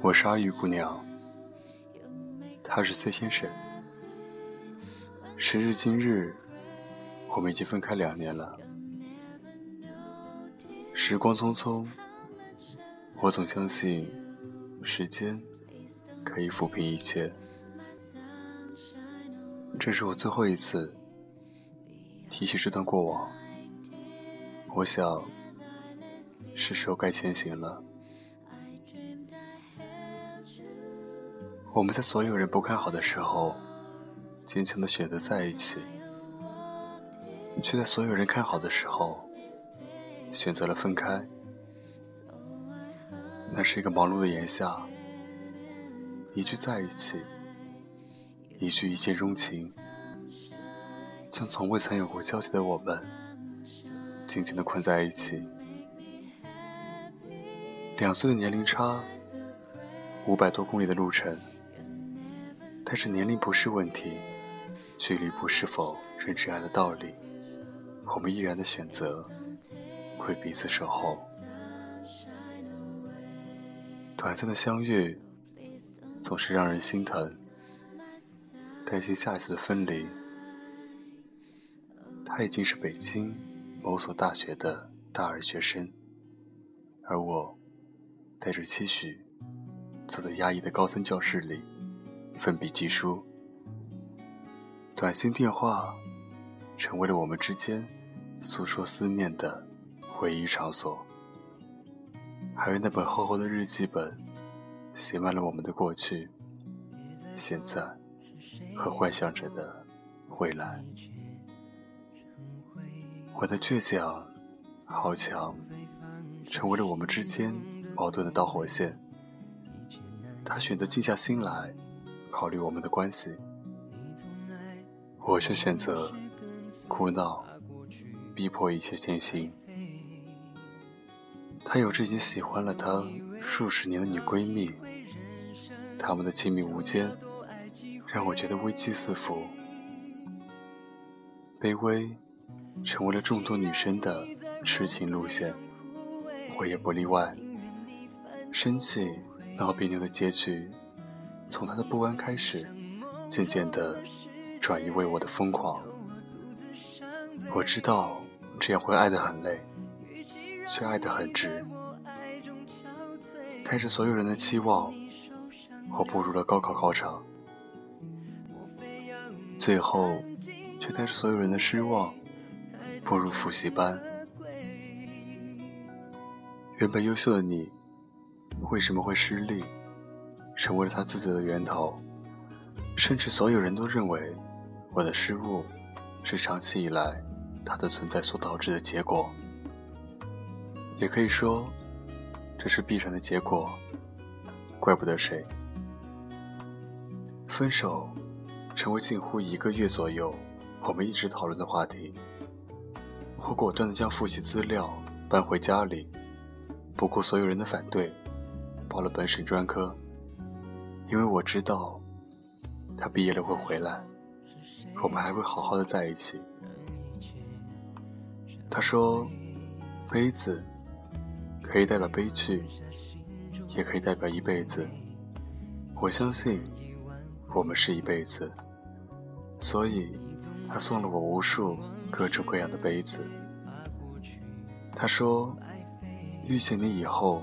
我是阿玉姑娘，他是 C 先生。时至今日，我们已经分开两年了。时光匆匆，我总相信时间可以抚平一切。这是我最后一次提起这段过往。我想，是时候该前行了。我们在所有人不看好的时候，坚强的选择在一起，却在所有人看好的时候，选择了分开。那是一个忙碌的炎夏，一句在一起，一句一见钟情，将从未曾有过交集的我们。紧紧的困在一起，两岁的年龄差，五百多公里的路程，但是年龄不是问题，距离不是否认知爱的道理，我们依然的选择，为彼此守候。短暂的相遇，总是让人心疼，担心下一次的分离。他已经是北京。某所大学的大二学生，而我带着期许，坐在压抑的高三教室里，奋笔疾书。短信电话成为了我们之间诉说思念的唯一场所。还有那本厚厚的日记本，写满了我们的过去、现在和幻想着的未来。我的倔强、好强，成为了我们之间矛盾的导火线。他选择静下心来考虑我们的关系，我却选择哭闹，逼迫一切前行。她有着已经喜欢了他数十年的女闺蜜，她们的亲密无间，让我觉得危机四伏，卑微。成为了众多女生的痴情路线，我也不例外。生气、闹别扭的结局，从他的不安开始，渐渐的转移为我的疯狂。我知道这样会爱得很累，却爱得很值。带着所有人的期望，我步入了高考考场，最后却带着所有人的失望。步入复习班，原本优秀的你，为什么会失利？成为了他自责的源头。甚至所有人都认为，我的失误是长期以来他的存在所导致的结果。也可以说，这是必然的结果，怪不得谁。分手，成为近乎一个月左右我们一直讨论的话题。我果断地将复习资料搬回家里，不顾所有人的反对，报了本省专科。因为我知道，他毕业了会回来，我们还会好好的在一起。他说：“杯子可以代表悲剧，也可以代表一辈子。我相信，我们是一辈子。”所以，他送了我无数。各种各样的杯子。他说：“遇见你以后，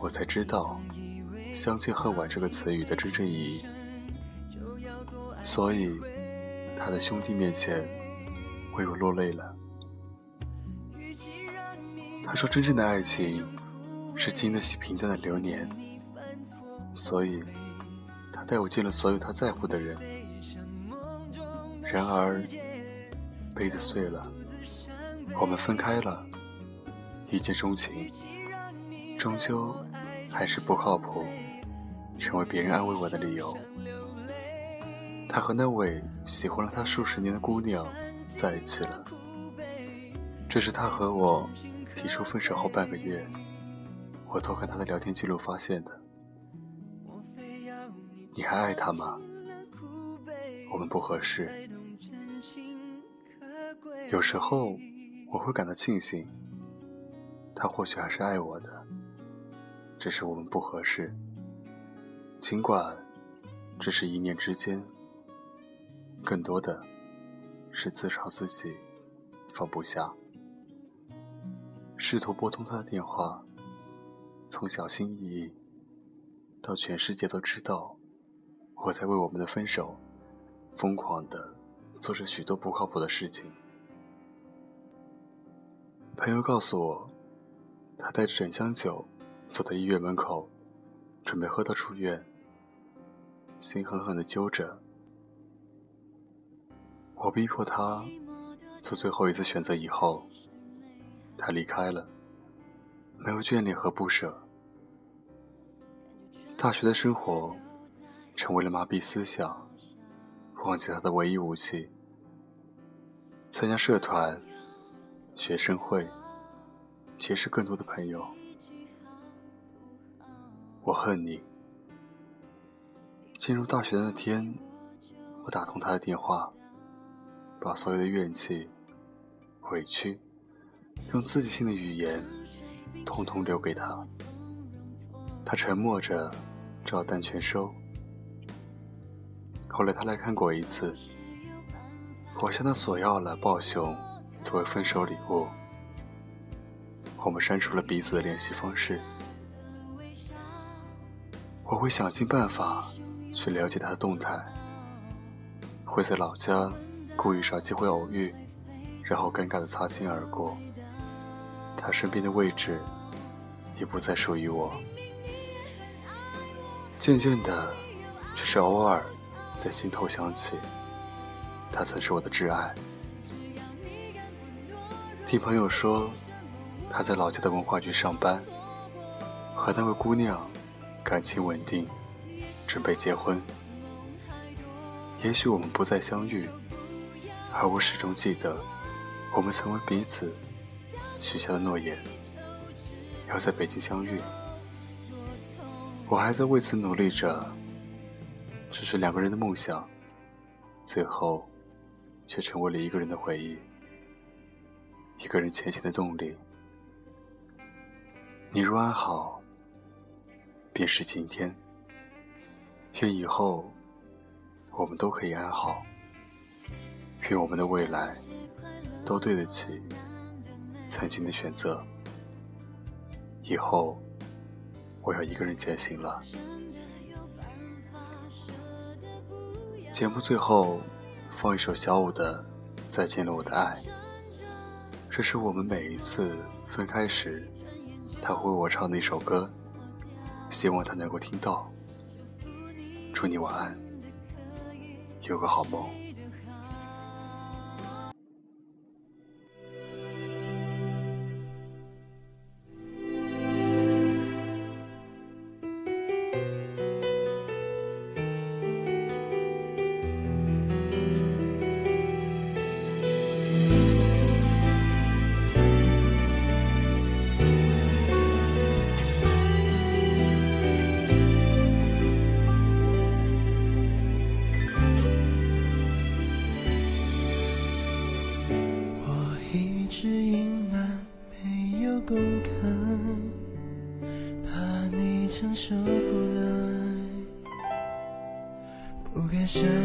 我才知道‘相见恨晚’这个词语的真正意义。所以，他在兄弟面前为我落泪了。他说：‘真正的爱情是经得起平淡的流年。’所以，他带我见了所有他在乎的人。然而。”杯子碎了，我们分开了，一见钟情，终究还是不靠谱，成为别人安慰我的理由。他和那位喜欢了他数十年的姑娘在一起了，这是他和我提出分手后半个月，我偷看他的聊天记录发现的。你还爱他吗？我们不合适。有时候我会感到庆幸，他或许还是爱我的，只是我们不合适。尽管只是一念之间，更多的是自嘲自己放不下。试图拨通他的电话，从小心翼翼到全世界都知道，我在为我们的分手疯狂的做着许多不靠谱的事情。朋友告诉我，他带着整箱酒坐在医院门口，准备喝到出院，心狠狠的揪着。我逼迫他做最后一次选择以后。他离开了，没有眷恋和不舍。大学的生活成为了麻痹思想、忘记他的唯一武器。参加社团、学生会，结识更多的朋友。我恨你。进入大学的那天，我打通他的电话，把所有的怨气、委屈。用自己性的语言，通通留给他。他沉默着，照单全收。后来他来看过一次，我向他索要了抱熊作为分手礼物。我们删除了彼此的联系方式。我会想尽办法去了解他的动态，会在老家故意找机会偶遇，然后尴尬的擦肩而过。他身边的位置，也不再属于我。渐渐的，只是偶尔在心头想起，他曾是我的挚爱。听朋友说，他在老家的文化局上班，和那位姑娘感情稳定，准备结婚。也许我们不再相遇，而我始终记得，我们曾为彼此。许下的诺言，要在北京相遇。我还在为此努力着，只是两个人的梦想，最后却成为了一个人的回忆，一个人前行的动力。你若安好，便是晴天。愿以后我们都可以安好，愿我们的未来都对得起。曾经的选择，以后我要一个人前行了。节目最后放一首小五的《再见了我的爱》，这是我们每一次分开时，他会为我唱的一首歌，希望他能够听到。祝你晚安，有个好梦。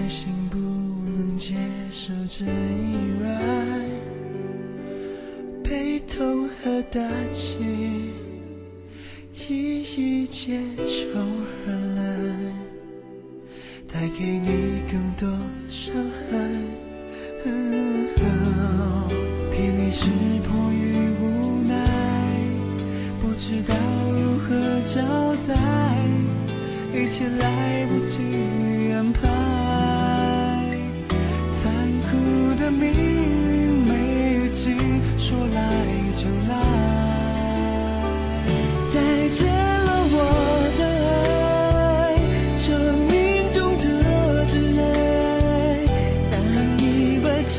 心，不能接受这意外，悲痛和打击一一接踵而来，带给你更多伤害。骗你是迫于无奈，不知道如何交代。一切来不及安排，的命运没尽，说来就来。再见了我的爱，生命中的真爱。当你把这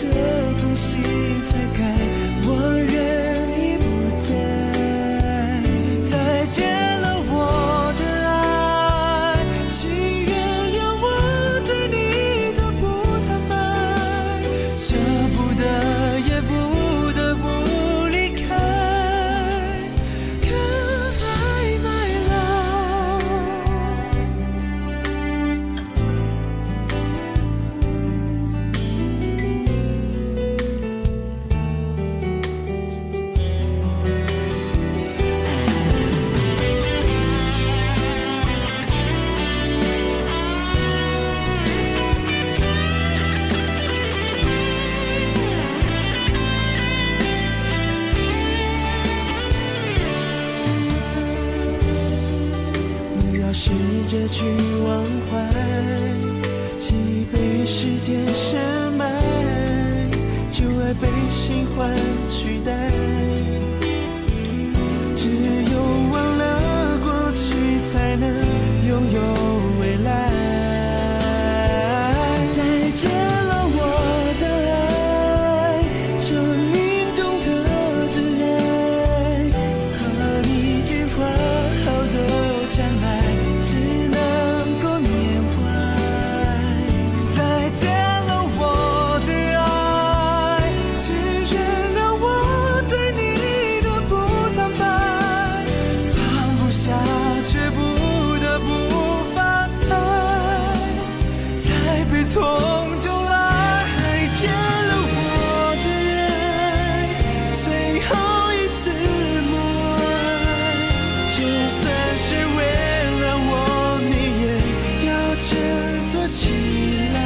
封信拆开，换取代。只有忘了过去，才能拥有未来。再见。起来。